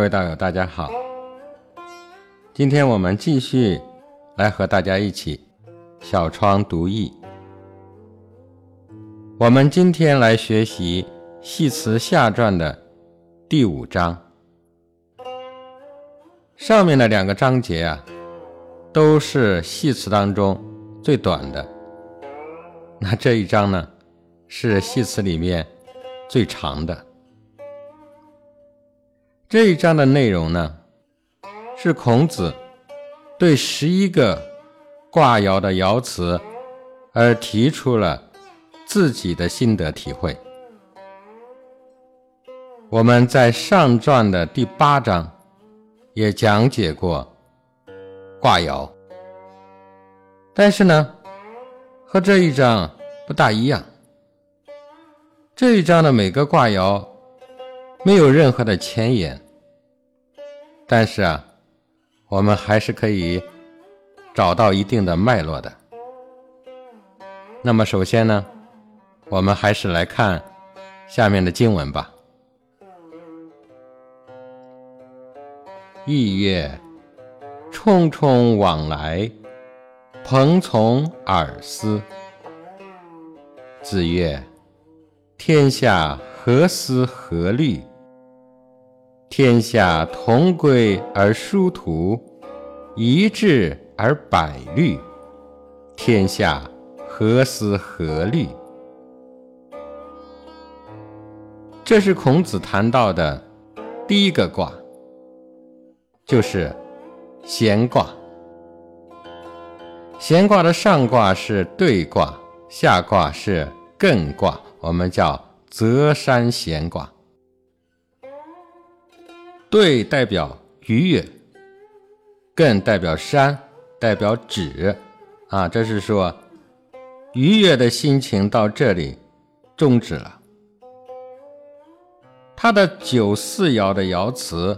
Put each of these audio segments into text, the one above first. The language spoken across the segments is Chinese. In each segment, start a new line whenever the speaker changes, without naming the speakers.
各位道友，大家好。今天我们继续来和大家一起小窗读易。我们今天来学习《系辞下传》的第五章。上面的两个章节啊，都是系辞当中最短的。那这一章呢，是系辞里面最长的。这一章的内容呢，是孔子对十一个卦爻的爻辞而提出了自己的心得体会。我们在上传的第八章也讲解过卦爻，但是呢。和这一章不大一样。这一章的每个卦爻没有任何的前言，但是啊，我们还是可以找到一定的脉络的。那么首先呢，我们还是来看下面的经文吧。意曰：匆匆往来。朋从尔思。子曰：“天下何思何虑？天下同归而殊途，一致而百虑。天下何思何虑？”这是孔子谈到的第一个卦，就是闲卦。闲卦的上卦是兑卦，下卦是艮卦，我们叫泽山闲卦。兑代表愉悦，艮代表山，代表止。啊，这是说愉悦的心情到这里终止了。它的九四爻的爻辞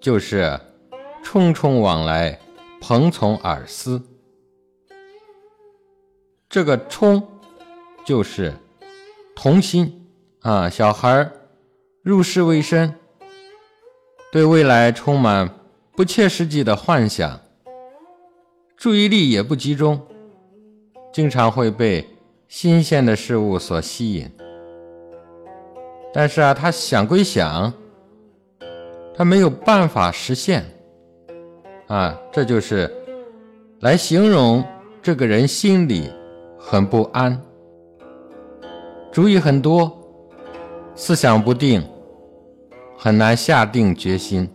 就是“匆匆往来，朋从尔思”。这个“冲”就是童心啊，小孩入世未深，对未来充满不切实际的幻想，注意力也不集中，经常会被新鲜的事物所吸引。但是啊，他想归想，他没有办法实现啊，这就是来形容这个人心里。很不安，主意很多，思想不定，很难下定决心。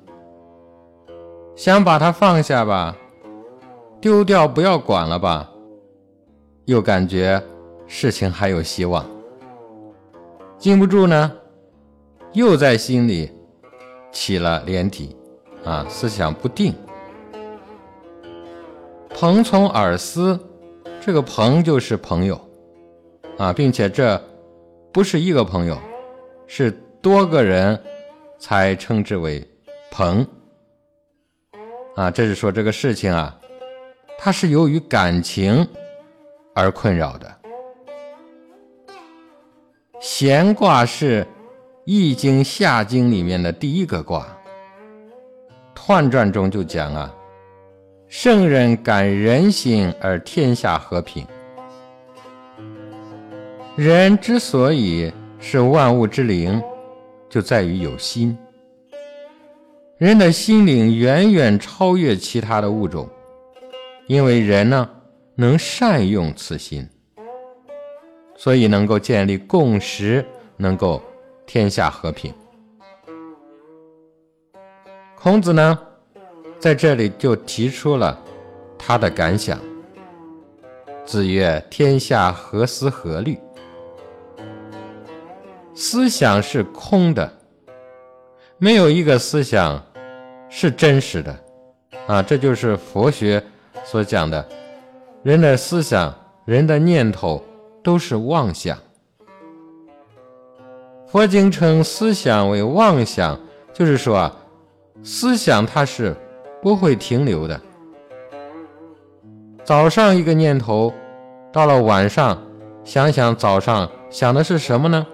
想把它放下吧，丢掉不要管了吧，又感觉事情还有希望。禁不住呢，又在心里起了连体，啊，思想不定，朋从耳思。这个朋就是朋友，啊，并且这不是一个朋友，是多个人才称之为朋，啊，这是说这个事情啊，它是由于感情而困扰的。闲卦是《易经》下经里面的第一个卦，《彖传》中就讲啊。圣人感人心而天下和平。人之所以是万物之灵，就在于有心。人的心灵远远超越其他的物种，因为人呢能善用此心，所以能够建立共识，能够天下和平。孔子呢？在这里就提出了他的感想。子曰：“天下何思何虑？思想是空的，没有一个思想是真实的。啊，这就是佛学所讲的，人的思想、人的念头都是妄想。佛经称思想为妄想，就是说啊，思想它是。”不会停留的。早上一个念头，到了晚上，想想早上想的是什么呢？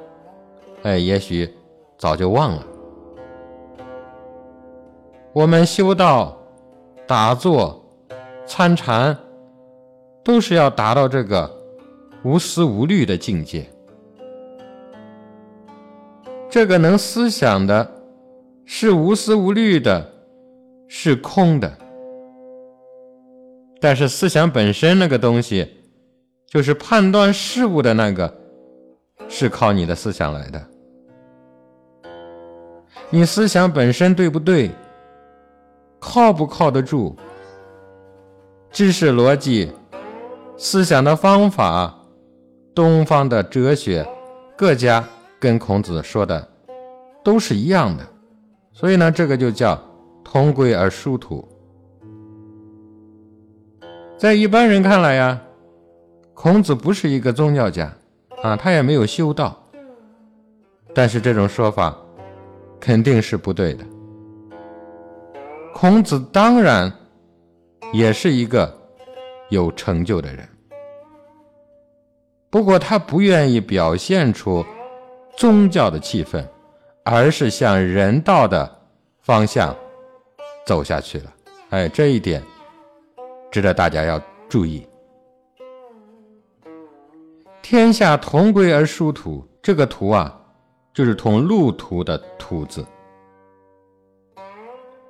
哎，也许早就忘了。我们修道、打坐、参禅，都是要达到这个无思无虑的境界。这个能思想的，是无思无虑的，是空的。但是思想本身那个东西，就是判断事物的那个，是靠你的思想来的。你思想本身对不对？靠不靠得住？知识逻辑、思想的方法，东方的哲学，各家跟孔子说的都是一样的，所以呢，这个就叫同归而殊途。在一般人看来呀，孔子不是一个宗教家啊，他也没有修道，但是这种说法肯定是不对的。孔子当然也是一个有成就的人，不过他不愿意表现出宗教的气氛，而是向人道的方向走下去了。哎，这一点值得大家要注意。天下同归而殊途，这个“途”啊，就是同路途的“途”字。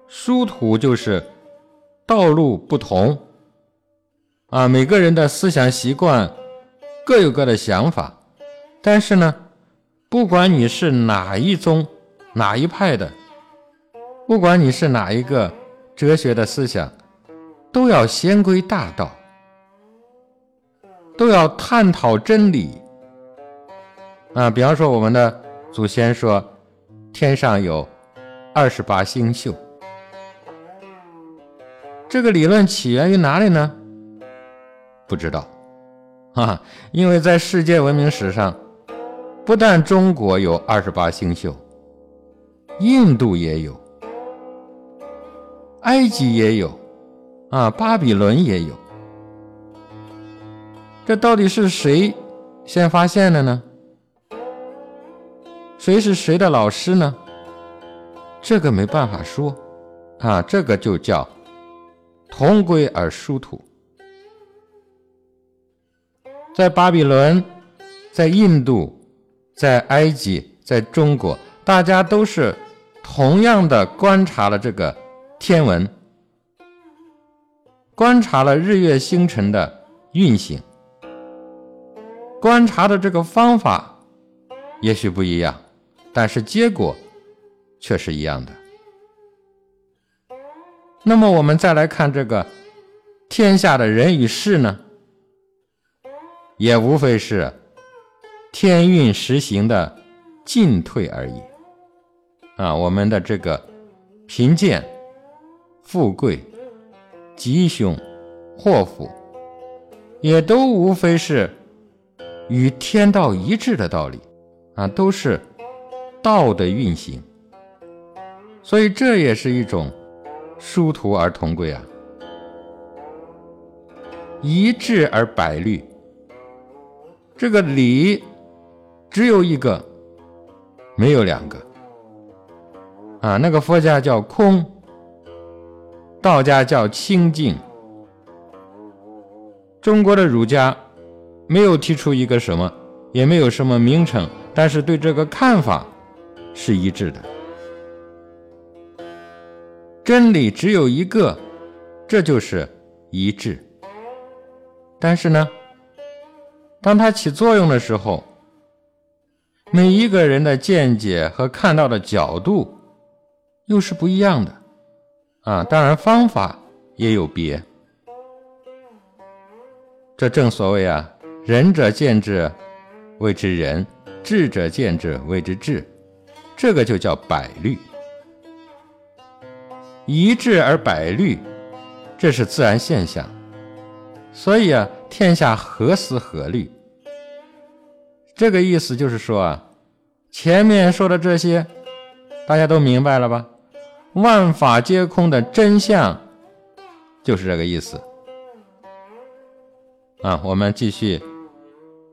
殊途就是道路不同啊，每个人的思想习惯各有各的想法，但是呢，不管你是哪一宗、哪一派的，不管你是哪一个哲学的思想，都要先归大道，都要探讨真理啊。比方说，我们的祖先说，天上有二十八星宿。这个理论起源于哪里呢？不知道，啊，因为在世界文明史上，不但中国有二十八星宿，印度也有，埃及也有，啊，巴比伦也有。这到底是谁先发现的呢？谁是谁的老师呢？这个没办法说，啊，这个就叫。同归而殊途，在巴比伦，在印度，在埃及，在中国，大家都是同样的观察了这个天文，观察了日月星辰的运行，观察的这个方法也许不一样，但是结果却是一样的。那么我们再来看这个天下的人与事呢，也无非是天运实行的进退而已。啊，我们的这个贫贱、富贵、吉凶、祸福，也都无非是与天道一致的道理啊，都是道的运行。所以这也是一种。殊途而同归啊，一致而百虑。这个理只有一个，没有两个。啊，那个佛家叫空，道家叫清净，中国的儒家没有提出一个什么，也没有什么名称，但是对这个看法是一致的。真理只有一个，这就是一致。但是呢，当它起作用的时候，每一个人的见解和看到的角度又是不一样的啊。当然，方法也有别。这正所谓啊，仁者见智谓之仁，智者见智谓之智，这个就叫百虑。一致而百虑，这是自然现象。所以啊，天下何思何虑？这个意思就是说啊，前面说的这些，大家都明白了吧？万法皆空的真相，就是这个意思。啊，我们继续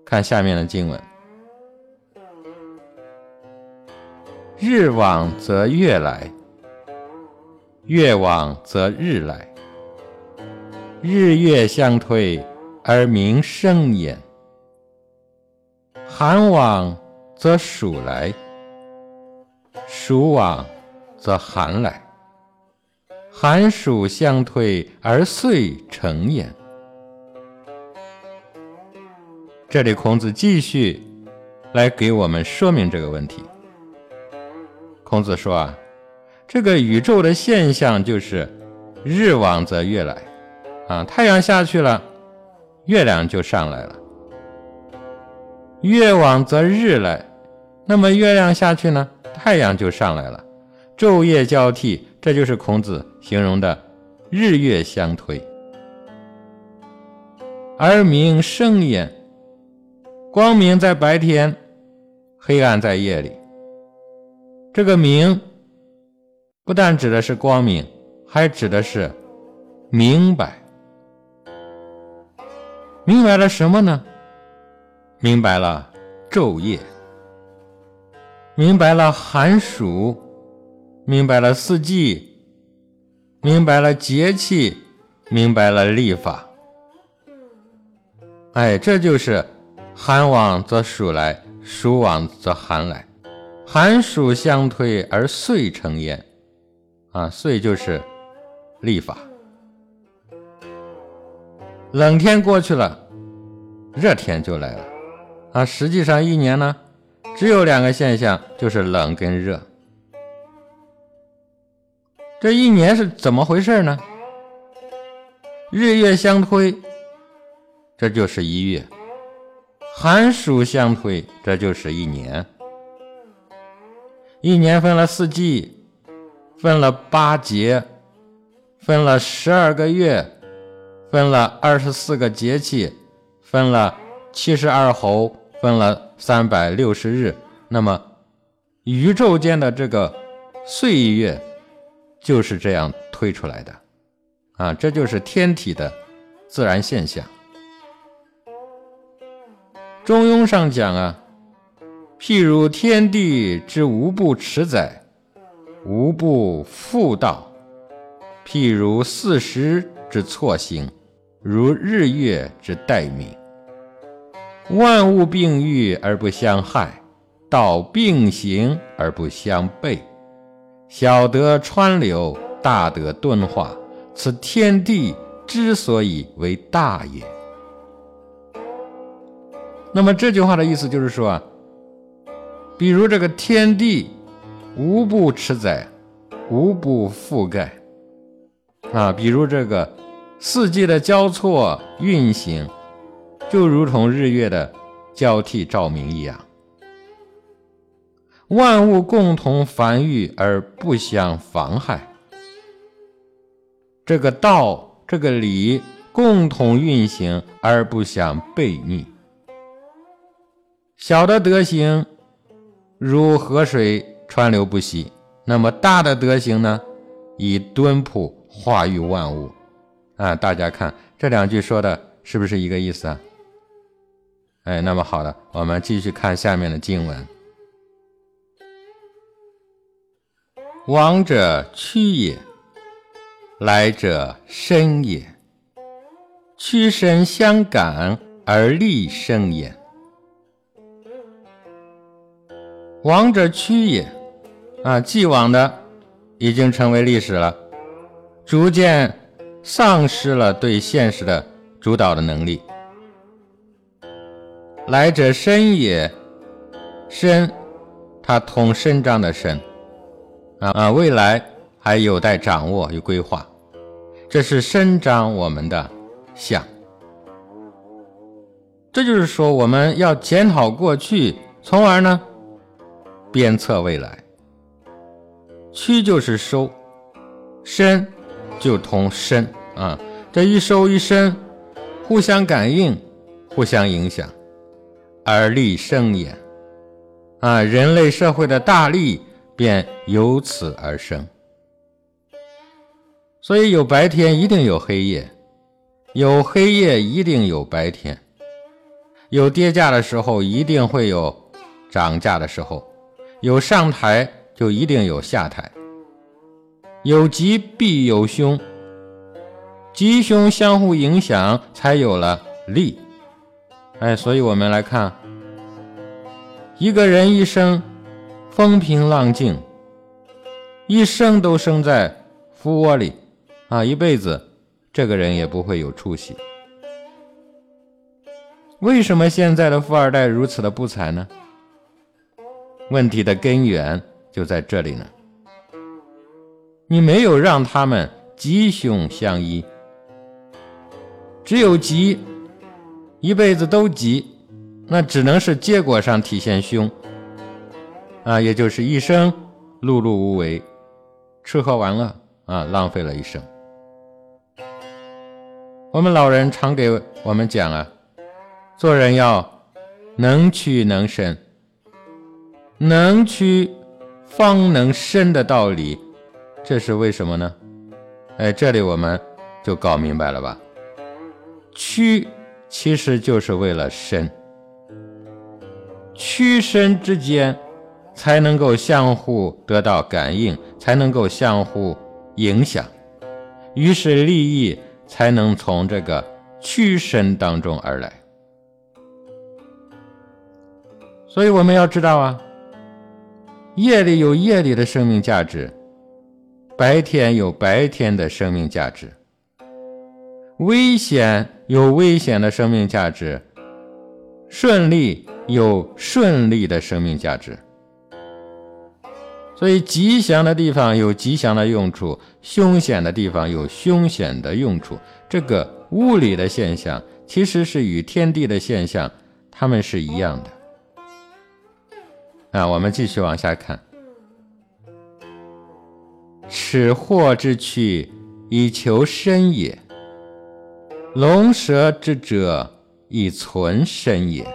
看下面的经文：日往则月来。月往则日来，日月相推而民生焉。寒往则暑来，暑往则寒来，寒暑相推而岁成焉。这里孔子继续来给我们说明这个问题。孔子说啊。这个宇宙的现象就是日往则月来，啊，太阳下去了，月亮就上来了；月往则日来，那么月亮下去呢，太阳就上来了。昼夜交替，这就是孔子形容的日月相推，而明生焉。光明在白天，黑暗在夜里。这个明。不但指的是光明，还指的是明白。明白了什么呢？明白了昼夜，明白了寒暑，明白了四季，明白了节气，明白了历法。哎，这就是寒往则暑来，暑往则寒来，寒暑相推而岁成焉。啊，岁就是历法。冷天过去了，热天就来了。啊，实际上一年呢，只有两个现象，就是冷跟热。这一年是怎么回事呢？日月相推，这就是一月；寒暑相推，这就是一年。一年分了四季。分了八节，分了十二个月，分了二十四个节气，分了七十二候，分了三百六十日。那么，宇宙间的这个岁月就是这样推出来的啊！这就是天体的自然现象。中庸上讲啊，譬如天地之无不持载。无不复道，譬如四时之错行，如日月之待命。万物并育而不相害，道并行而不相悖。小德川流，大德敦化，此天地之所以为大也。那么这句话的意思就是说啊，比如这个天地。无不持载，无不覆盖，啊，比如这个四季的交错运行，就如同日月的交替照明一样，万物共同繁育而不相妨害。这个道，这个理，共同运行而不相悖逆。小的德行，如河水。川流不息，那么大的德行呢？以敦朴化育万物，啊，大家看这两句说的是不是一个意思啊？哎，那么好的，我们继续看下面的经文：往者屈也，来者伸也，屈伸相感而立生也。往者屈也。啊，既往的已经成为历史了，逐渐丧失了对现实的主导的能力。来者伸也，伸，它通伸张的伸，啊啊，未来还有待掌握与规划，这是伸张我们的想。这就是说，我们要检讨过去，从而呢，鞭策未来。屈就是收，伸就同伸啊，这一收一伸，互相感应，互相影响，而立生也啊，人类社会的大力便由此而生。所以有白天一定有黑夜，有黑夜一定有白天，有跌价的时候一定会有涨价的时候，有上台。就一定有下台，有吉必有凶，吉凶相互影响，才有了利。哎，所以我们来看，一个人一生风平浪静，一生都生在福窝里啊，一辈子这个人也不会有出息。为什么现在的富二代如此的不才呢？问题的根源就在这里呢。你没有让他们吉凶相依，只有吉，一辈子都吉，那只能是结果上体现凶啊，也就是一生碌碌无为，吃喝玩乐啊，浪费了一生。我们老人常给我们讲啊，做人要能屈能伸，能屈方能伸的道理。这是为什么呢？哎，这里我们就搞明白了吧？屈其实就是为了伸，屈伸之间才能够相互得到感应，才能够相互影响，于是利益才能从这个屈伸当中而来。所以我们要知道啊，夜里有夜里的生命价值。白天有白天的生命价值，危险有危险的生命价值，顺利有顺利的生命价值。所以，吉祥的地方有吉祥的用处，凶险的地方有凶险的用处。这个物理的现象其实是与天地的现象，它们是一样的。啊，我们继续往下看。此祸之去，以求生也；龙蛇之者，以存身也。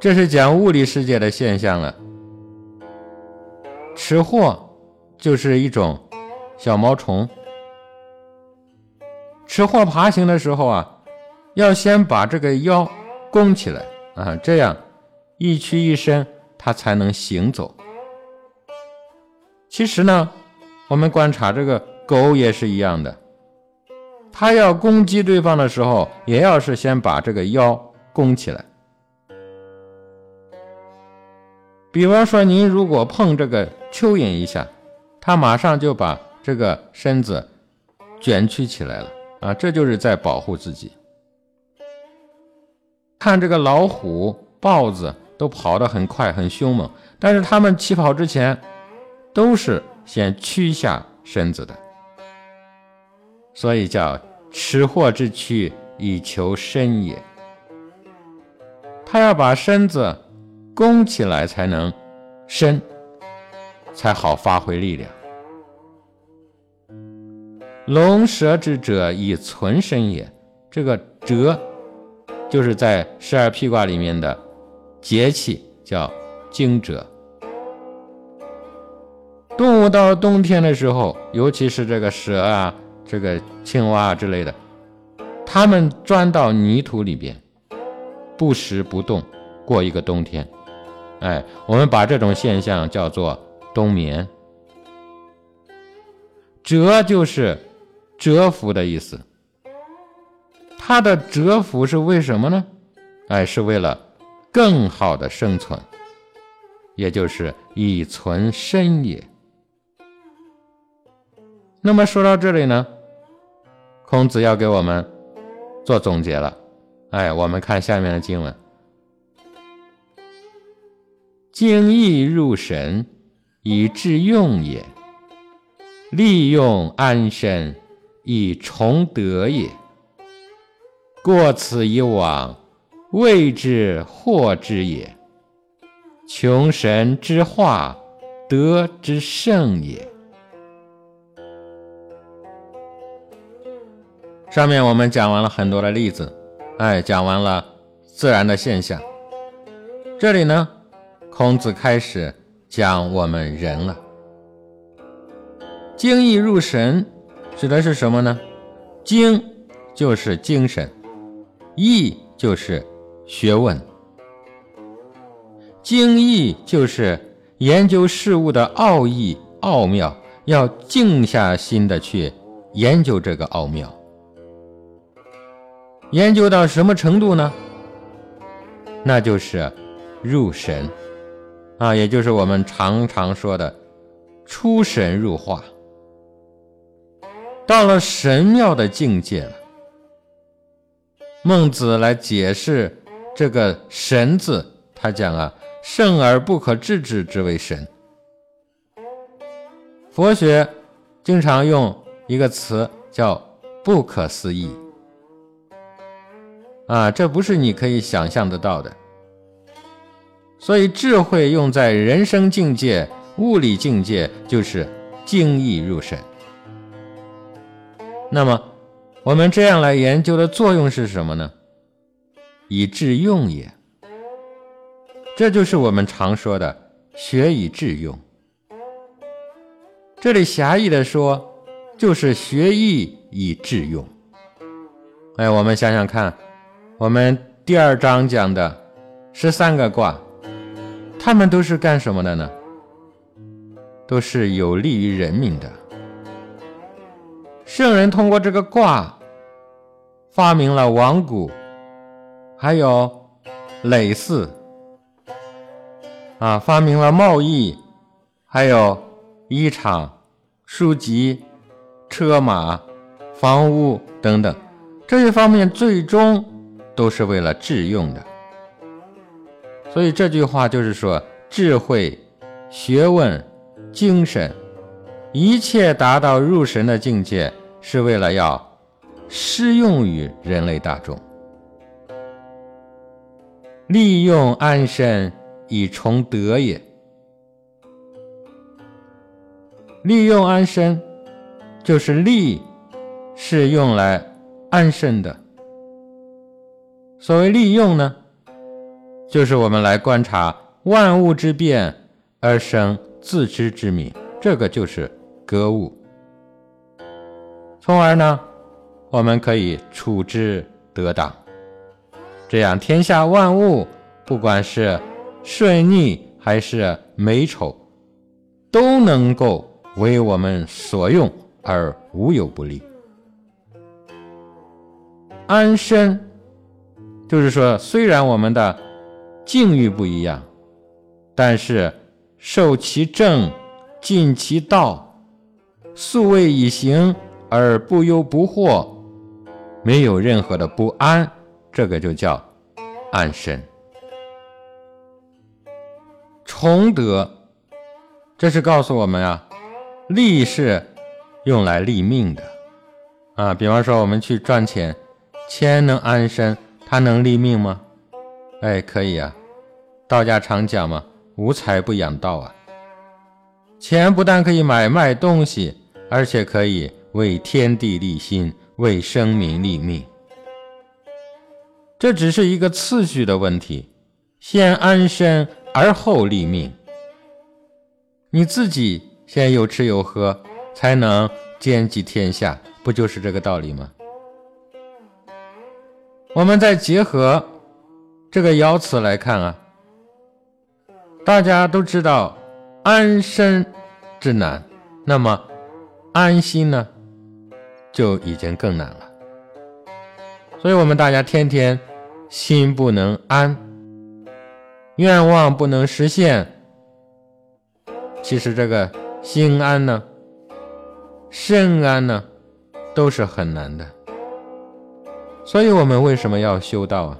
这是讲物理世界的现象了。吃货就是一种小毛虫，吃货爬行的时候啊，要先把这个腰弓起来啊，这样一屈一伸，它才能行走。其实呢，我们观察这个狗也是一样的，它要攻击对方的时候，也要是先把这个腰弓起来。比方说，您如果碰这个蚯蚓一下，它马上就把这个身子卷曲起来了啊，这就是在保护自己。看这个老虎、豹子都跑得很快、很凶猛，但是它们起跑之前。都是先屈下身子的，所以叫持祸之躯以求生也。他要把身子弓起来才能伸，才好发挥力量。龙蛇之者以存身也。这个蛰就是在十二辟卦里面的节气，叫惊蛰。动物到了冬天的时候，尤其是这个蛇啊、这个青蛙啊之类的，它们钻到泥土里边，不食不动过一个冬天。哎，我们把这种现象叫做冬眠。蛰就是蛰伏的意思，它的蛰伏是为什么呢？哎，是为了更好的生存，也就是以存身也。那么说到这里呢，孔子要给我们做总结了。哎，我们看下面的经文：精益入神，以致用也；利用安身，以崇德也。过此以往，谓之祸之也。穷神之化，德之盛也。上面我们讲完了很多的例子，哎，讲完了自然的现象。这里呢，孔子开始讲我们人了。精益入神，指的是什么呢？精就是精神，益就是学问。精益就是研究事物的奥义奥妙，要静下心的去研究这个奥妙。研究到什么程度呢？那就是入神啊，也就是我们常常说的出神入化，到了神妙的境界了。孟子来解释这个“神”字，他讲啊，圣而不可治之之为神。佛学经常用一个词叫“不可思议”。啊，这不是你可以想象得到的。所以，智慧用在人生境界、物理境界，就是精意入神。那么，我们这样来研究的作用是什么呢？以致用也。这就是我们常说的“学以致用”。这里狭义的说，就是学艺以致用。哎，我们想想看。我们第二章讲的十三个卦，他们都是干什么的呢？都是有利于人民的。圣人通过这个卦，发明了王谷，还有耒耜，啊，发明了贸易，还有衣裳、书籍、车马、房屋等等这些方面，最终。都是为了致用的，所以这句话就是说，智慧、学问、精神，一切达到入神的境界，是为了要适用于人类大众，利用安身以崇德也。利用安身，就是利，是用来安身的。所谓利用呢，就是我们来观察万物之变而生自知之明，这个就是格物。从而呢，我们可以处之得当，这样天下万物，不管是顺逆还是美丑，都能够为我们所用而无有不利。安身。就是说，虽然我们的境遇不一样，但是受其正，尽其道，素位以行而不忧不惑，没有任何的不安，这个就叫安身。崇德，这是告诉我们啊，利是用来立命的啊。比方说，我们去赚钱，钱能安身。它能立命吗？哎，可以啊。道家常讲嘛，无财不养道啊。钱不但可以买卖东西，而且可以为天地立心，为生民立命。这只是一个次序的问题，先安身而后立命。你自己先有吃有喝，才能兼济天下，不就是这个道理吗？我们再结合这个爻辞来看啊，大家都知道安身之难，那么安心呢就已经更难了。所以，我们大家天天心不能安，愿望不能实现，其实这个心安呢、身安呢，都是很难的。所以我们为什么要修道啊？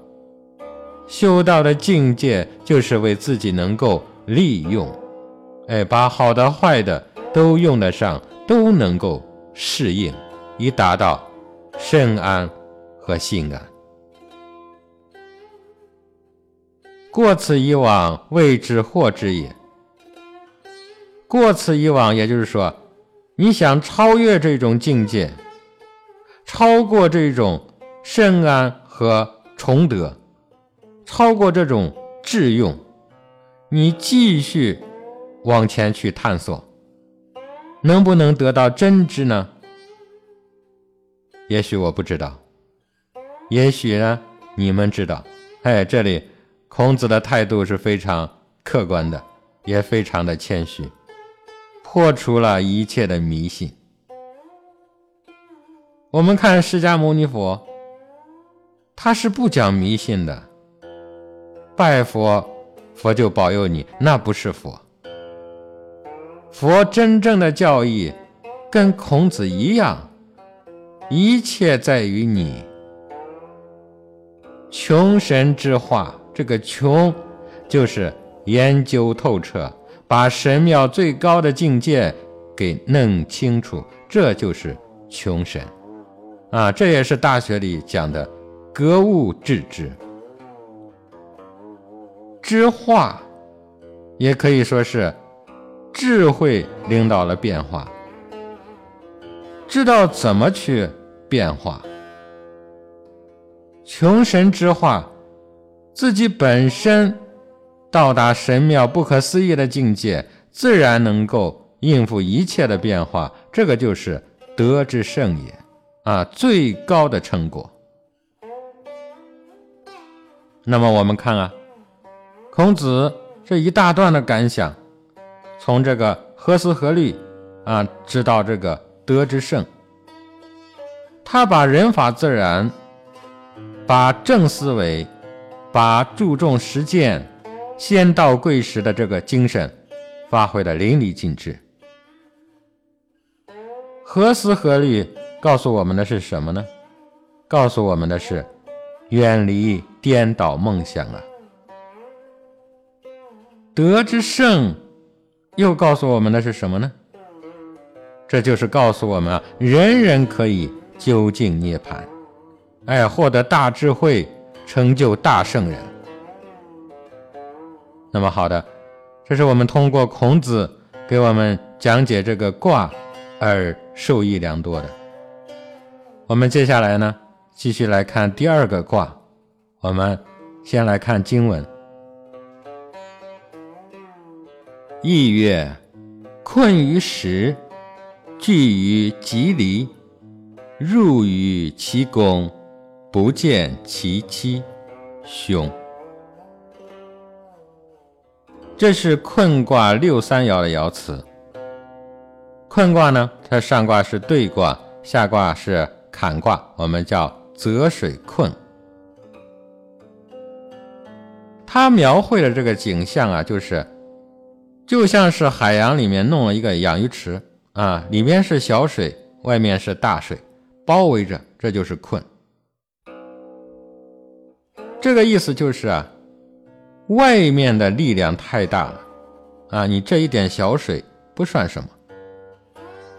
修道的境界就是为自己能够利用，哎，把好的坏的都用得上，都能够适应，以达到身安和心安。过此以往，谓之惑之也。过此以往，也就是说，你想超越这种境界，超过这种。圣安和崇德，超过这种智用，你继续往前去探索，能不能得到真知呢？也许我不知道，也许呢你们知道。哎，这里孔子的态度是非常客观的，也非常的谦虚，破除了一切的迷信。我们看释迦牟尼佛，他是不讲迷信的，拜佛，佛就保佑你，那不是佛。佛真正的教义跟孔子一样，一切在于你。穷神之化，这个穷就是研究透彻，把神庙最高的境界给弄清楚，这就是穷神。啊，这也是大学里讲的格物致知。知化，也可以说是智慧领导了变化，知道怎么去变化。穷神之化，自己本身到达神妙不可思议的境界，自然能够应付一切的变化。这个就是德之圣也。啊，最高的成果。那么我们看啊，孔子这一大段的感想，从这个何思何虑啊，知道这个德之圣，他把人法自然，把正思维，把注重实践、先到贵实的这个精神，发挥的淋漓尽致。何思何虑？告诉我们的是什么呢？告诉我们的是远离颠倒梦想啊！德之圣又告诉我们的是什么呢？这就是告诉我们啊，人人可以究竟涅槃，哎，获得大智慧，成就大圣人。那么好的，这是我们通过孔子给我们讲解这个卦而受益良多的。我们接下来呢，继续来看第二个卦。我们先来看经文：意曰：困于时，聚于吉离，入于其宫，不见其妻，凶。这是困卦六三爻的爻辞。困卦呢，它上卦是兑卦，下卦是。坎卦，我们叫泽水困。它描绘的这个景象啊，就是就像是海洋里面弄了一个养鱼池啊，里面是小水，外面是大水，包围着，这就是困。这个意思就是啊，外面的力量太大了啊，你这一点小水不算什么。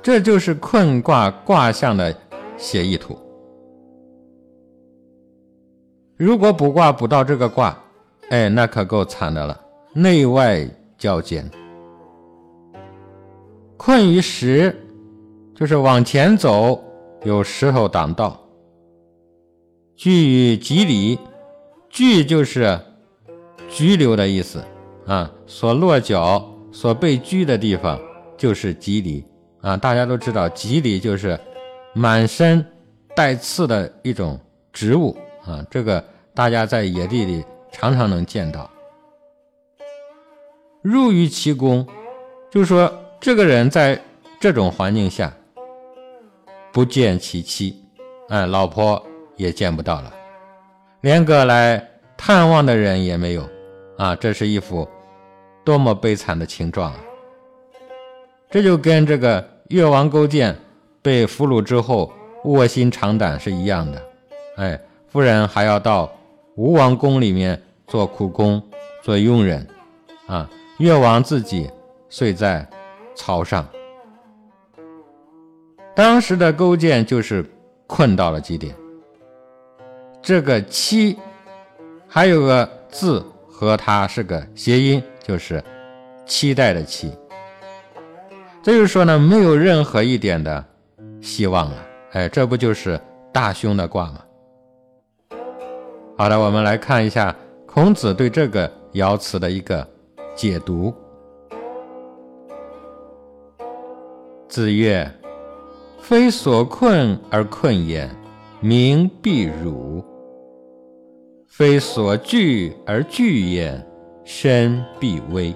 这就是困卦卦象的。写意图，如果卜卦卜到这个卦，哎，那可够惨的了，内外交煎。困于石，就是往前走有石头挡道。居于吉里，居就是拘留的意思啊，所落脚、所被拘的地方就是吉里啊。大家都知道，吉里就是。满身带刺的一种植物啊，这个大家在野地里常常能见到。入于其宫，就是说这个人在这种环境下不见其妻，哎，老婆也见不到了，连个来探望的人也没有啊，这是一幅多么悲惨的情状啊！这就跟这个越王勾践。被俘虏之后卧薪尝胆是一样的，哎，夫人还要到吴王宫里面做苦工、做佣人，啊，越王自己睡在槽上。当时的勾践就是困到了极点。这个“期”还有个字和它是个谐音，就是期待的“期”。这就是说呢，没有任何一点的。希望了，哎，这不就是大凶的卦吗？好的，我们来看一下孔子对这个爻辞的一个解读。子曰：“非所困而困焉，民必辱；非所惧而惧焉，身必危。”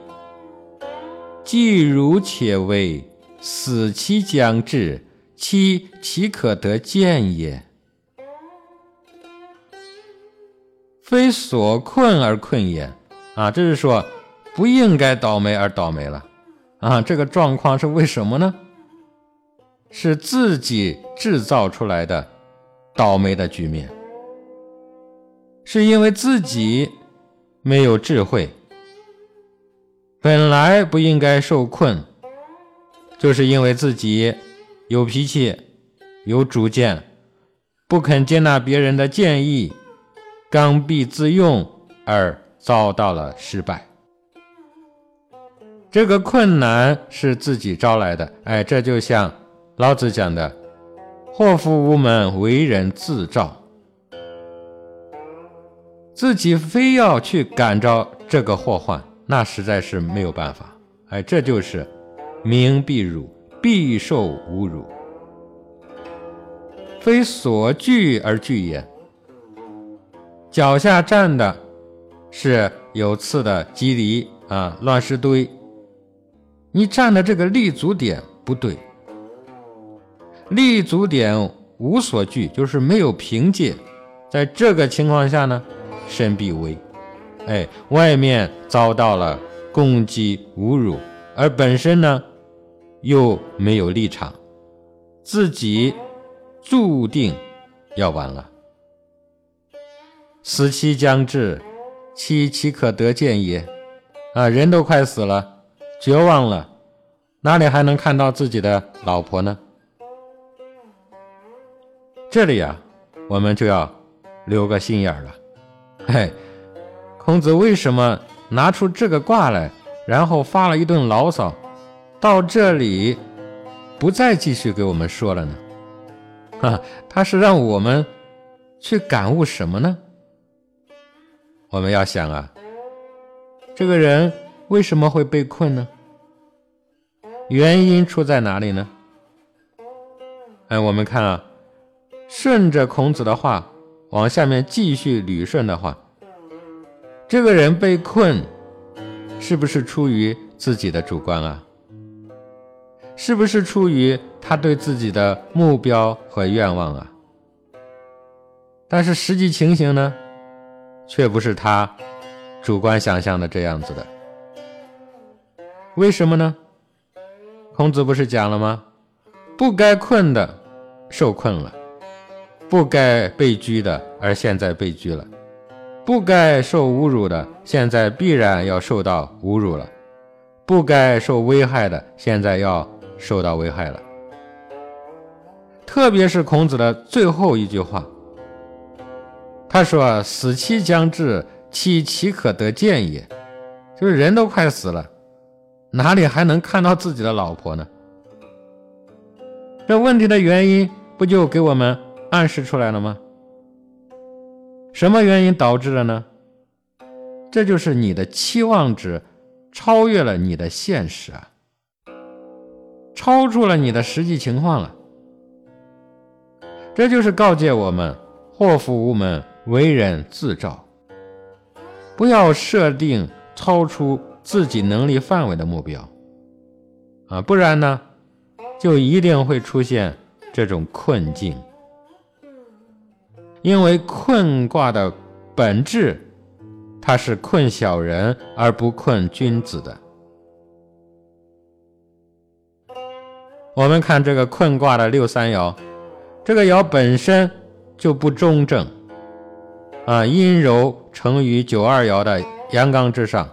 既如且为，死期将至，其岂可得见也？非所困而困也。啊，这是说不应该倒霉而倒霉了。啊，这个状况是为什么呢？是自己制造出来的倒霉的局面，是因为自己没有智慧。本来不应该受困，就是因为自己有脾气、有主见，不肯接纳别人的建议，刚愎自用而遭到了失败。这个困难是自己招来的，哎，这就像老子讲的“祸福无门，为人自照”，自己非要去感召这个祸患。那实在是没有办法，哎，这就是名必辱，必受侮辱，非所惧而惧也。脚下站的是有刺的鸡梨啊，乱石堆，你站的这个立足点不对，立足点无所惧，就是没有凭借，在这个情况下呢，身必危。哎，外面遭到了攻击侮辱，而本身呢又没有立场，自己注定要完了。死期将至，其岂可得见也？啊，人都快死了，绝望了，哪里还能看到自己的老婆呢？这里啊，我们就要留个心眼了，嘿。孔子为什么拿出这个卦来，然后发了一顿牢骚，到这里不再继续给我们说了呢？啊，他是让我们去感悟什么呢？我们要想啊，这个人为什么会被困呢？原因出在哪里呢？哎，我们看啊，顺着孔子的话往下面继续捋顺的话。这个人被困，是不是出于自己的主观啊？是不是出于他对自己的目标和愿望啊？但是实际情形呢，却不是他主观想象的这样子的。为什么呢？孔子不是讲了吗？不该困的受困了，不该被拘的而现在被拘了。不该受侮辱的，现在必然要受到侮辱了；不该受危害的，现在要受到危害了。特别是孔子的最后一句话，他说：“死期将至，其岂可得见也？”就是人都快死了，哪里还能看到自己的老婆呢？这问题的原因不就给我们暗示出来了吗？什么原因导致的呢？这就是你的期望值超越了你的现实啊，超出了你的实际情况了。这就是告诫我们：祸福无门，为人自照。不要设定超出自己能力范围的目标啊，不然呢，就一定会出现这种困境。因为困卦的本质，它是困小人而不困君子的。我们看这个困卦的六三爻，这个爻本身就不中正，啊，阴柔成于九二爻的阳刚之上，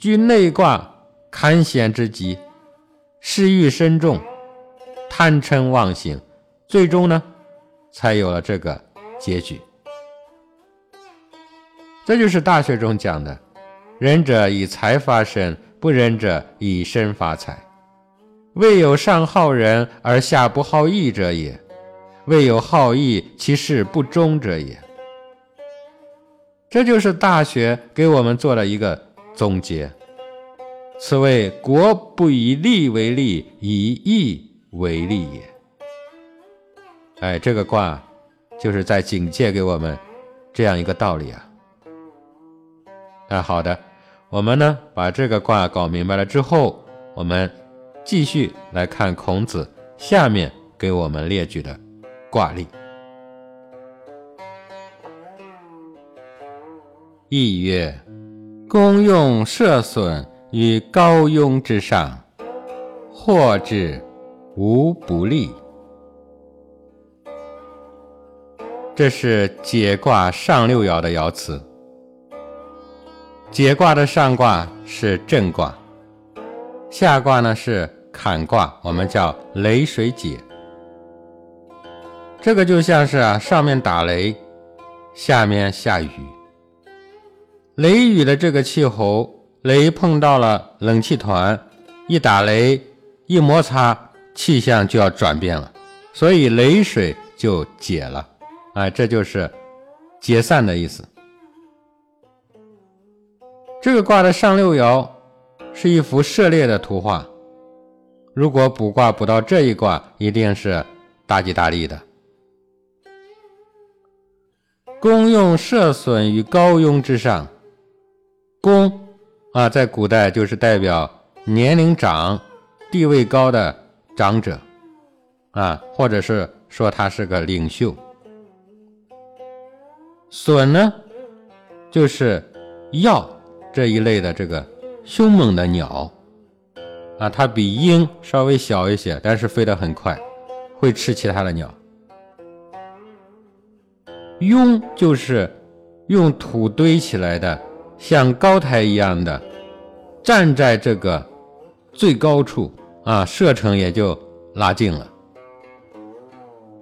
居内卦坎险之极，失欲深重，贪嗔妄行，最终呢？才有了这个结局。这就是《大学》中讲的：“仁者以财发身，不仁者以身发财。未有上好人而下不好义者也；未有好义其事不忠者也。”这就是《大学》给我们做了一个总结。此谓国不以利为利，以义为利也。哎，这个卦就是在警戒给我们这样一个道理啊！啊，好的，我们呢把这个卦搞明白了之后，我们继续来看孔子下面给我们列举的卦例。亦曰：公用射损于高庸之上，获之无不利。这是解卦上六爻的爻辞。解卦的上卦是震卦，下卦呢是坎卦，我们叫雷水解。这个就像是啊，上面打雷，下面下雨。雷雨的这个气候，雷碰到了冷气团，一打雷，一摩擦，气象就要转变了，所以雷水就解了，哎，这就是解散的意思。这个卦的上六爻是一幅射猎的图画，如果卜卦卜到这一卦，一定是大吉大利的。公用射损于高庸之上。公啊，在古代就是代表年龄长、地位高的长者啊，或者是说他是个领袖。隼呢，就是鹞这一类的这个凶猛的鸟啊，它比鹰稍微小一些，但是飞得很快，会吃其他的鸟。庸就是用土堆起来的。像高台一样的站在这个最高处啊，射程也就拉近了。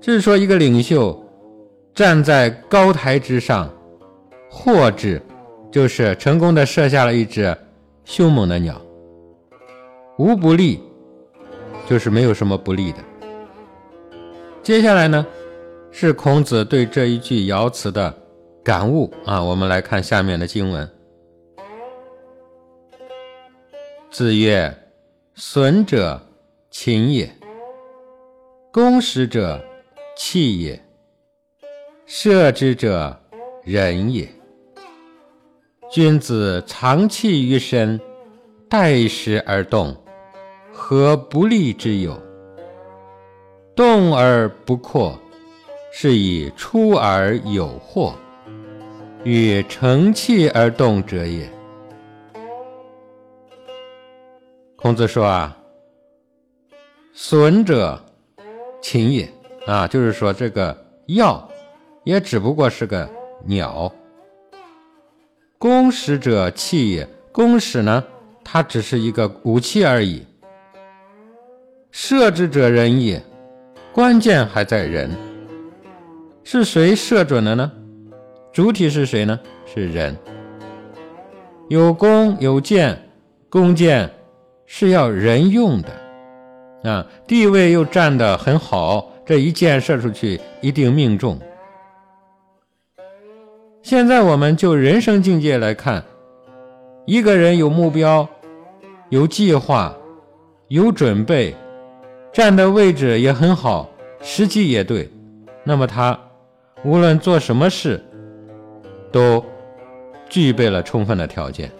就是说，一个领袖站在高台之上，获之，就是成功的射下了一只凶猛的鸟，无不利，就是没有什么不利的。接下来呢，是孔子对这一句爻辞的感悟啊，我们来看下面的经文。子曰：“损者，亲也；攻食者，器也；射之者，仁也。君子藏器于身，待时而动，何不利之有？动而不扩，是以出而有祸，与成器而动者也。”孔子说啊，损者，禽也啊，就是说这个药，也只不过是个鸟。弓矢者器也，弓矢呢，它只是一个武器而已。射之者人也，关键还在人。是谁射准了呢？主体是谁呢？是人。有弓有箭，弓箭。是要人用的，啊，地位又站得很好，这一箭射出去一定命中。现在我们就人生境界来看，一个人有目标、有计划、有准备，站的位置也很好，时机也对，那么他无论做什么事，都具备了充分的条件。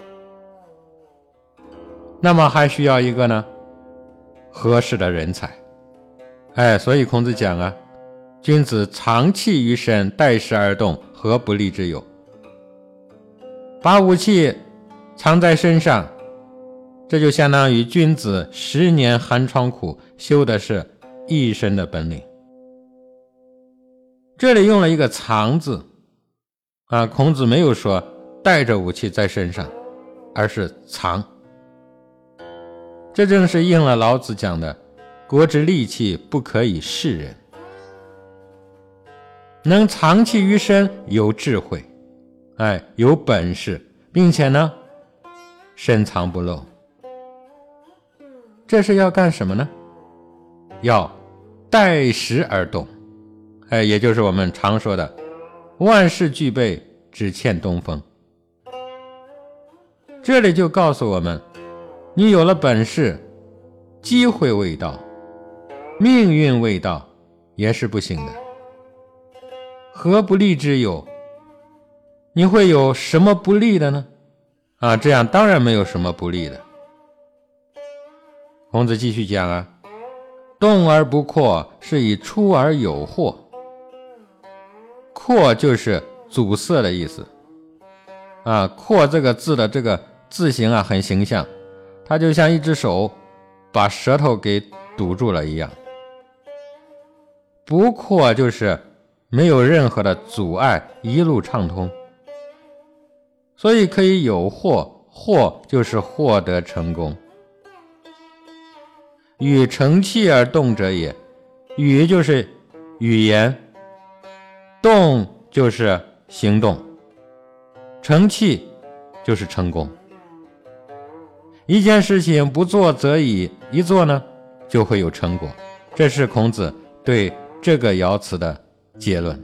那么还需要一个呢，合适的人才。哎，所以孔子讲啊，君子藏器于身，待时而动，何不利之有？把武器藏在身上，这就相当于君子十年寒窗苦，修的是一身的本领。这里用了一个“藏”字，啊，孔子没有说带着武器在身上，而是藏。这正是应了老子讲的：“国之利器，不可以示人。”能藏器于身，有智慧，哎，有本事，并且呢，深藏不露。这是要干什么呢？要待时而动，哎，也就是我们常说的“万事俱备，只欠东风”。这里就告诉我们。你有了本事，机会未到，命运未到，也是不行的。何不利之有？你会有什么不利的呢？啊，这样当然没有什么不利的。孔子继续讲啊，动而不扩，是以出而有惑。扩就是阻塞的意思。啊，扩这个字的这个字形啊，很形象，它就像一只手把舌头给堵住了一样。不扩就是没有任何的阻碍，一路畅通。所以可以有获，获就是获得成功。与成器而动者也，语就是语言，动就是行动，成器就是成功。一件事情不做则已，一做呢就会有成果。这是孔子对这个爻辞的结论。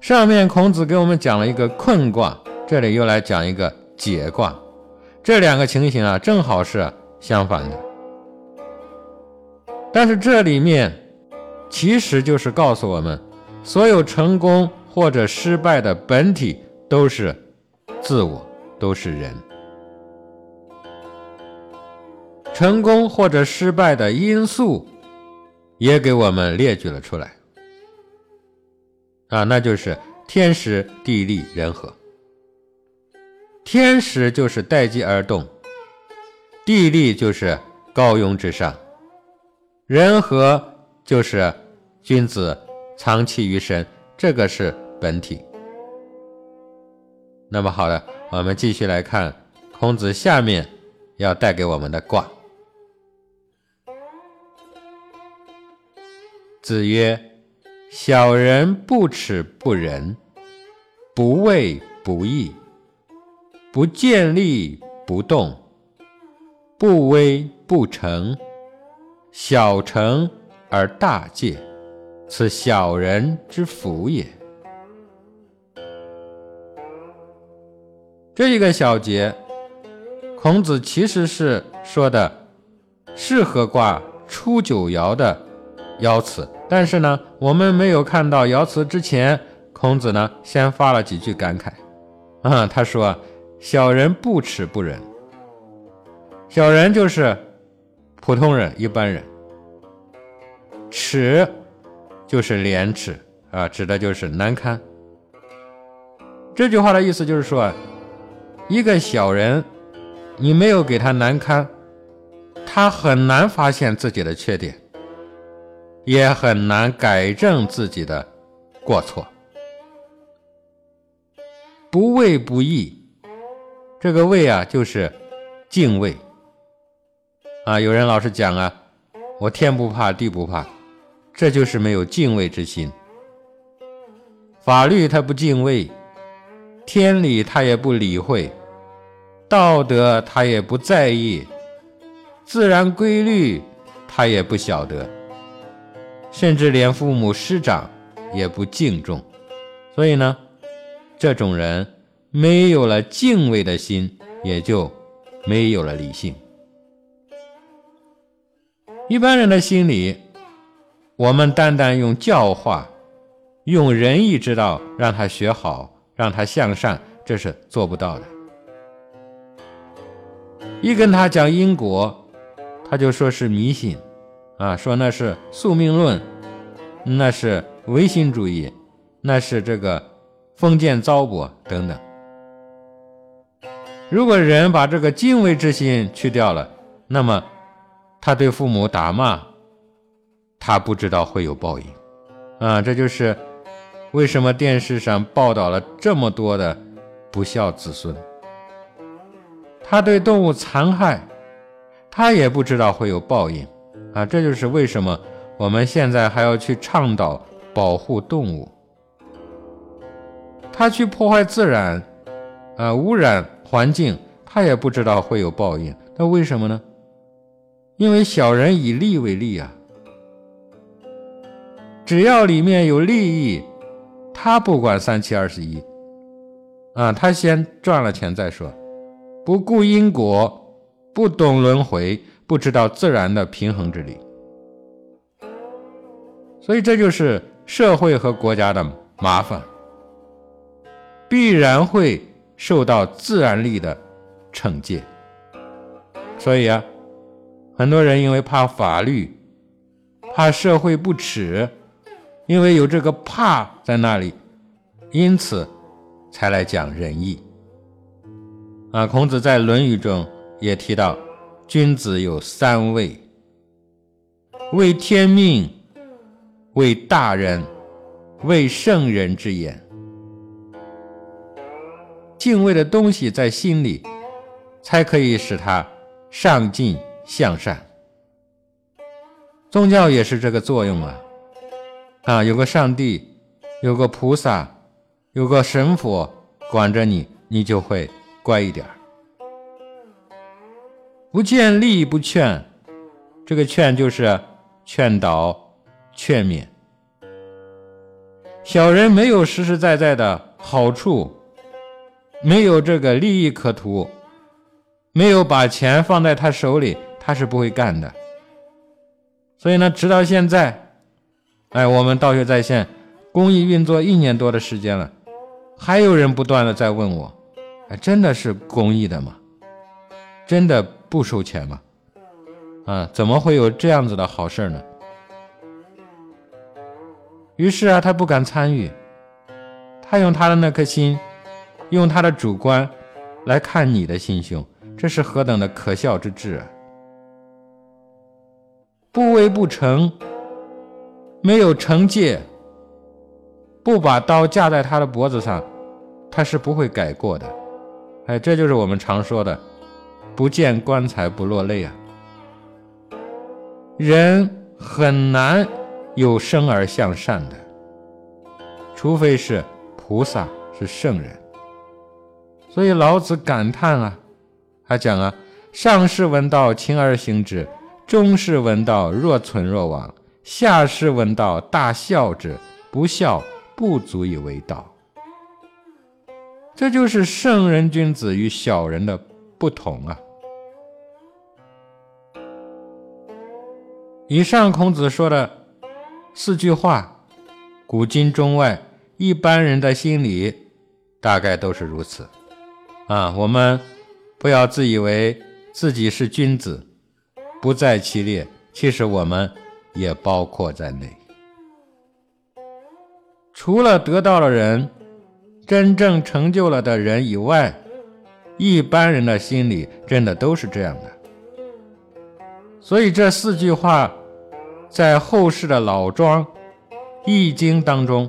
上面孔子给我们讲了一个困卦，这里又来讲一个解卦，这两个情形啊，正好是相反的。但是这里面其实就是告诉我们，所有成功或者失败的本体都是自我，都是人。成功或者失败的因素也给我们列举了出来。啊，那就是天时地利人和。天时就是待机而动，地利就是高庸之上，人和就是君子藏器于身，这个是本体。那么好的，我们继续来看孔子下面要带给我们的卦。子曰。小人不耻不仁，不畏不义，不见利不动，不威不成，小成而大戒，此小人之福也。这一个小节，孔子其实是说的适合卦初九爻的爻辞。但是呢，我们没有看到爻辞之前，孔子呢先发了几句感慨，啊，他说：“小人不耻不仁。”小人就是普通人、一般人，耻就是廉耻啊，指的就是难堪。这句话的意思就是说，一个小人，你没有给他难堪，他很难发现自己的缺点。也很难改正自己的过错。不畏不义，这个畏啊，就是敬畏啊。有人老是讲啊，我天不怕地不怕，这就是没有敬畏之心。法律他不敬畏，天理他也不理会，道德他也不在意，自然规律他也不晓得。甚至连父母师长也不敬重，所以呢，这种人没有了敬畏的心，也就没有了理性。一般人的心里，我们单单用教化、用仁义之道让他学好、让他向善，这是做不到的。一跟他讲因果，他就说是迷信。啊，说那是宿命论，那是唯心主义，那是这个封建糟粕等等。如果人把这个敬畏之心去掉了，那么他对父母打骂，他不知道会有报应。啊，这就是为什么电视上报道了这么多的不孝子孙。他对动物残害，他也不知道会有报应。啊，这就是为什么我们现在还要去倡导保护动物。他去破坏自然，啊，污染环境，他也不知道会有报应。那为什么呢？因为小人以利为利啊，只要里面有利益，他不管三七二十一，啊，他先赚了钱再说，不顾因果，不懂轮回。不知道自然的平衡之理，所以这就是社会和国家的麻烦，必然会受到自然力的惩戒。所以啊，很多人因为怕法律，怕社会不耻，因为有这个怕在那里，因此才来讲仁义。啊，孔子在《论语》中也提到，君子有三畏：畏天命，畏大人，畏圣人之言。敬畏的东西在心里，才可以使他上进向善。宗教也是这个作用啊！啊，有个上帝，有个菩萨，有个神佛管着你，你就会。乖一点儿不见利不劝，这个劝就是劝导、劝勉。小人没有实实在在的好处，没有这个利益可图，没有把钱放在他手里，他是不会干的。所以呢，直到现在，哎，我们道学在线公益运作一年多的时间了，还有人不断的在问我。哎，真的是公益的吗？真的不收钱吗？啊，怎么会有这样子的好事呢？于是啊，他不敢参与，他用他的那颗心，用他的主观来看你的心胸，这是何等的可笑之至啊！不为不成，没有惩戒，不把刀架在他的脖子上，他是不会改过的。哎，这就是我们常说的“不见棺材不落泪”啊！人很难有生而向善的，除非是菩萨，是圣人。所以老子感叹啊，他讲啊：“上士闻道，勤而行之；中士闻道，若存若亡；下士闻道，大孝之。不孝，不足以为道。”这就是圣人君子与小人的不同啊！以上孔子说的四句话，古今中外一般人的心里大概都是如此啊！我们不要自以为自己是君子，不在其列，其实我们也包括在内。除了得到了人。真正成就了的人以外，一般人的心里真的都是这样的。所以这四句话，在后世的老庄《易经》当中，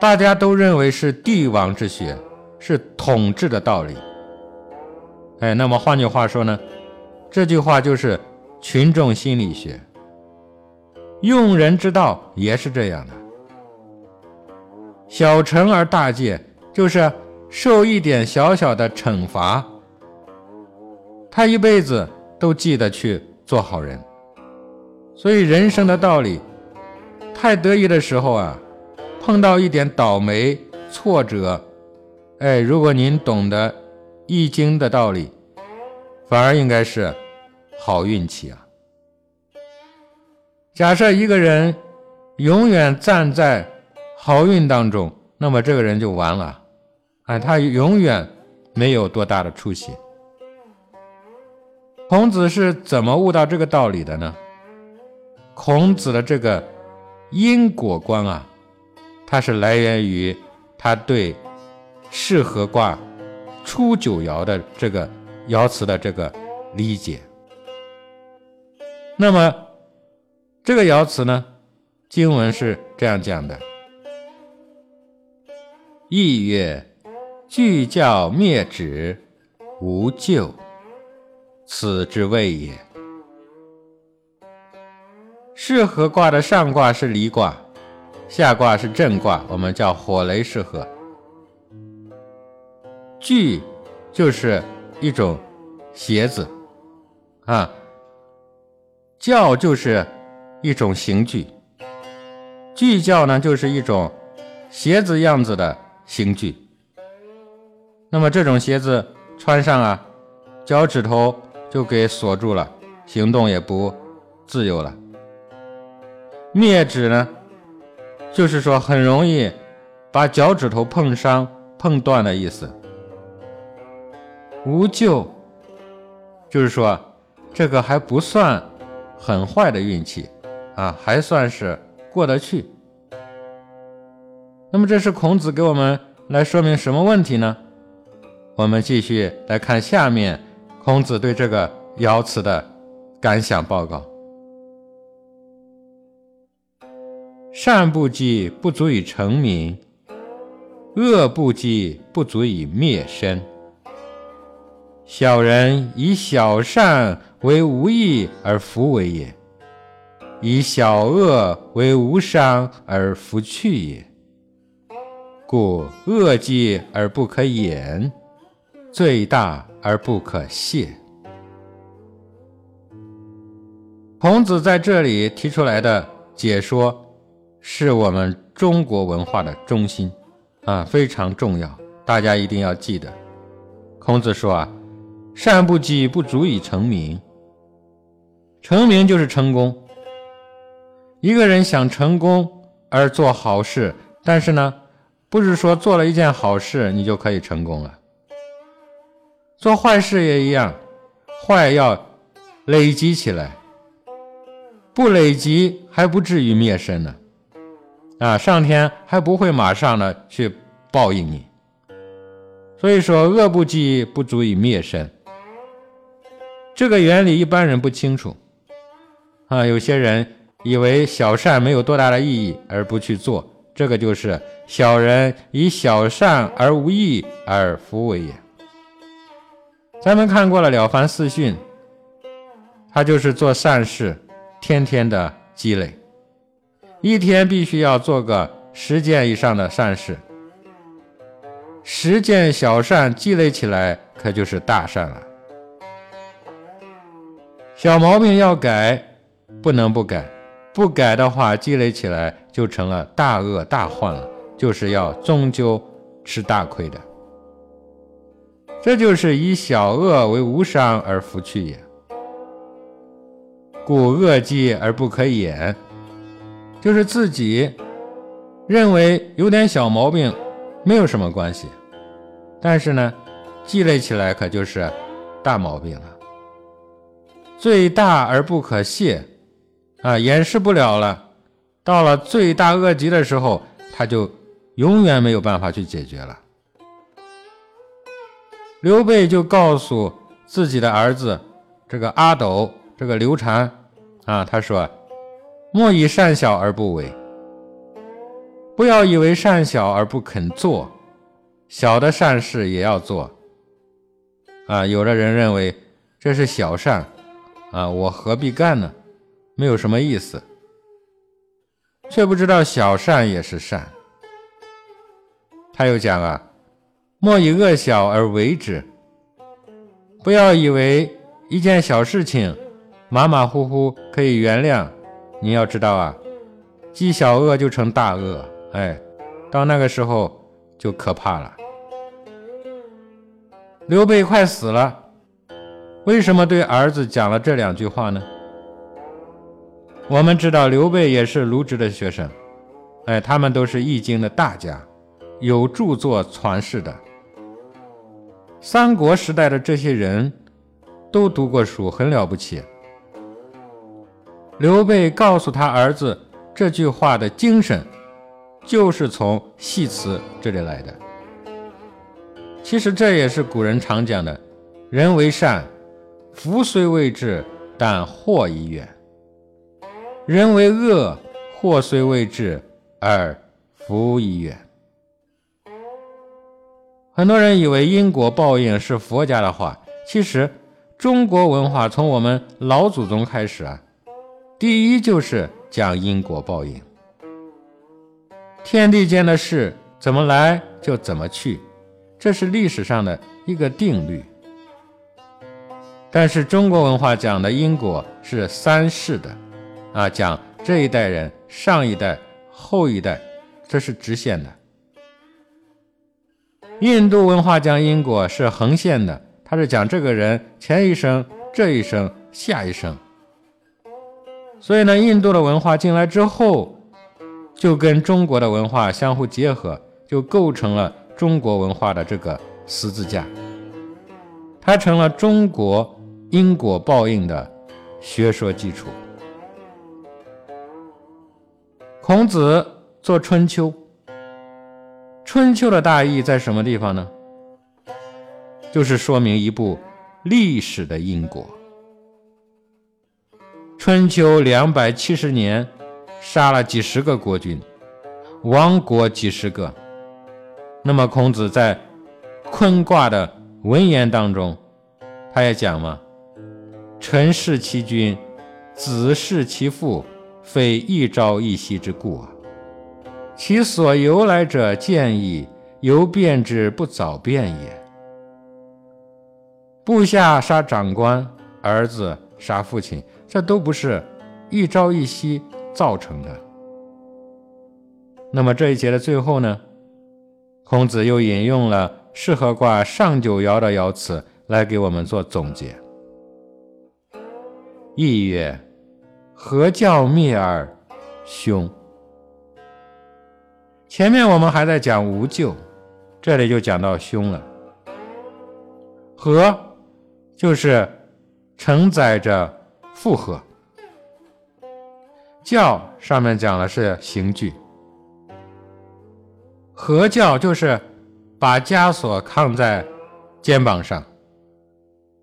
大家都认为是帝王之学，是统治的道理。哎，那么换句话说呢，这句话就是群众心理学，用人之道也是这样的。小惩而大戒，就是受一点小小的惩罚，他一辈子都记得去做好人。所以人生的道理，太得意的时候啊，碰到一点倒霉挫折，哎，如果您懂得《易经》的道理，反而应该是好运气啊。假设一个人永远站在。好运当中，那么这个人就完了，哎，他永远没有多大的出息。孔子是怎么悟到这个道理的呢？孔子的这个因果观啊，它是来源于他对适合卦初九爻的这个爻辞的这个理解。那么这个爻辞呢，经文是这样讲的。亦曰：“具教灭止，无咎，此之谓也。”适合卦的上卦是离卦，下卦是震卦，我们叫火雷适合。具就是一种鞋子啊，教就是一种刑具，具教呢就是一种鞋子样子的。刑具。那么这种鞋子穿上啊，脚趾头就给锁住了，行动也不自由了。灭指呢，就是说很容易把脚趾头碰伤、碰断的意思。无咎，就是说这个还不算很坏的运气啊，还算是过得去。那么这是孔子给我们来说明什么问题呢？我们继续来看下面孔子对这个爻辞的感想报告：善不积，不足以成名；恶不积，不足以灭身。小人以小善为无益而弗为也，以小恶为无伤而弗去也。故恶积而不可掩，罪大而不可泄。孔子在这里提出来的解说，是我们中国文化的中心，啊，非常重要，大家一定要记得。孔子说啊。善不积，不足以成名。成名就是成功。一个人想成功而做好事，但是呢，不是说做了一件好事你就可以成功了。做坏事也一样，坏要累积起来，不累积还不至于灭身呢。啊上天还不会马上呢去报应你。所以说，恶不积，不足以灭身。这个原理一般人不清楚，啊，有些人以为小善没有多大的意义而不去做，这个就是小人以小善而无益而弗为也。咱们看过了《了凡四训》，他就是做善事，天天的积累，一天必须要做个十件以上的善事，十件小善积累起来，可就是大善了。小毛病要改，不能不改，不改的话，积累起来就成了大恶大患了，就是要终究吃大亏的。这就是以小恶为无伤而弗去也。故恶积而不可掩，就是自己认为有点小毛病，没有什么关系，但是呢，积累起来可就是大毛病了。罪大而不可泄，啊，掩饰不了了。到了罪大恶极的时候，他就永远没有办法去解决了。刘备就告诉自己的儿子这个阿斗，这个刘禅，啊，他说：“莫以善小而不为，不要以为善小而不肯做，小的善事也要做。”啊，有的人认为这是小善。啊，我何必干呢？没有什么意思，却不知道小善也是善。他又讲啊，莫以恶小而为之，不要以为一件小事情马马虎虎可以原谅。你要知道啊，积小恶就成大恶，哎，到那个时候就可怕了。刘备快死了。为什么对儿子讲了这两句话呢？我们知道刘备也是卢植的学生，哎，他们都是易经的大家，有著作传世的。三国时代的这些人都读过书，很了不起。刘备告诉他儿子这句话的精神，就是从戏词这里来的。其实这也是古人常讲的“人为善”。福虽未至，但祸已远；人为恶，祸虽未至，而福已远。很多人以为因果报应是佛家的话，其实中国文化从我们老祖宗开始啊，第一就是讲因果报应。天地间的事怎么来就怎么去，这是历史上的一个定律。但是中国文化讲的因果是三世的，啊，讲这一代人、上一代、后一代，这是直线的。印度文化讲因果是横线的，它是讲这个人前一生、这一生、下一生。所以呢，印度的文化进来之后，就跟中国的文化相互结合，就构成了中国文化的这个十字架。它成了中国因果报应的学说基础。孔子做春秋，春秋的大意在什么地方呢？就是说明一部历史的因果。春秋两百七十年，杀了几十个国君，亡国几十个。那么孔子在坤卦的文言当中，他也讲嘛：“臣弑其君，子弑其父，非一朝一夕之故啊。其所由来者见矣，犹变之不早变也。部下杀长官，儿子杀父亲。”这都不是一朝一夕造成的。那么这一节的最后呢，孔子又引用了适合卦上九爻的爻辞来给我们做总结。意曰：何教灭而凶？前面我们还在讲无咎，这里就讲到凶了。和就是承载着。复合教上面讲的是刑具，合教就是把枷锁扛在肩膀上，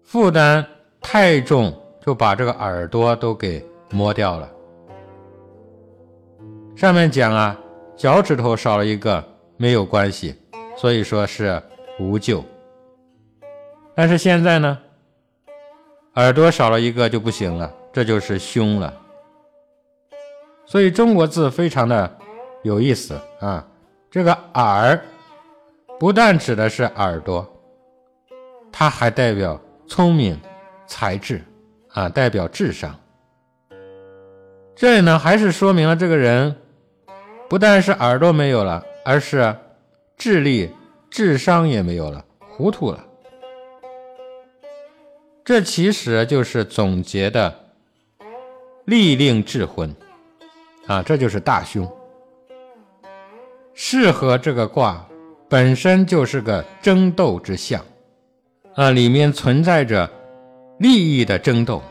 负担太重就把这个耳朵都给磨掉了。上面讲啊，脚趾头少了一个没有关系，所以说是无救。但是现在呢？耳朵少了一个就不行了，这就是凶了。所以中国字非常的有意思啊。这个耳不但指的是耳朵，它还代表聪明才智啊，代表智商。这里呢，还是说明了这个人不但是耳朵没有了，而是智力、智商也没有了，糊涂了。这其实就是总结的利令智昏啊，这就是大凶。适合这个卦本身就是个争斗之象啊，里面存在着利益的争斗。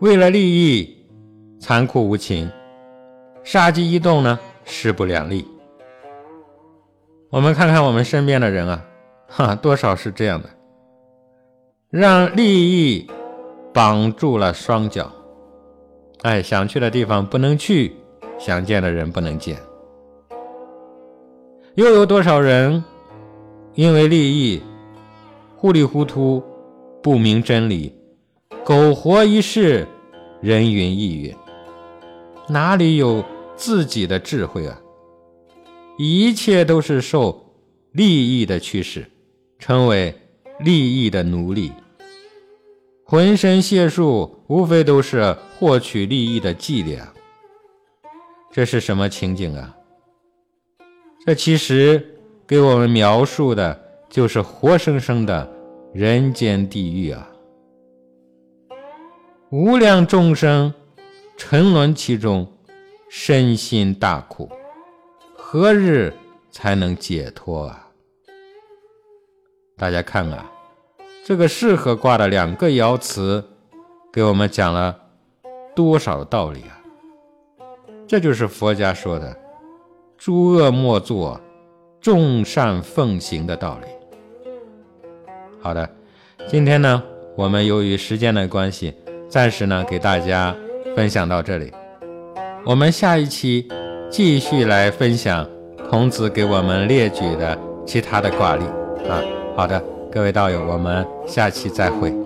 为了利益，残酷无情，杀机一动呢，势不两立。我们看看我们身边的人啊，哈，多少是这样的。让利益绑住了双脚，哎，想去的地方不能去，想见的人不能见。又有多少人因为利益糊里糊涂、不明真理，苟活一世，人云亦云，哪里有自己的智慧啊？一切都是受利益的驱使，成为利益的奴隶。浑身解数，无非都是获取利益的伎俩。这是什么情景啊？这其实给我们描述的就是活生生的人间地狱啊！无量众生沉沦其中，身心大苦，何日才能解脱啊？大家看啊！这个适合卦的两个爻辞，给我们讲了多少道理啊？这就是佛家说的“诸恶莫作，众善奉行”的道理。好的，今天呢，我们由于时间的关系，暂时呢给大家分享到这里。我们下一期继续来分享孔子给我们列举的其他的卦例啊。好的。各位道友，我们下期再会。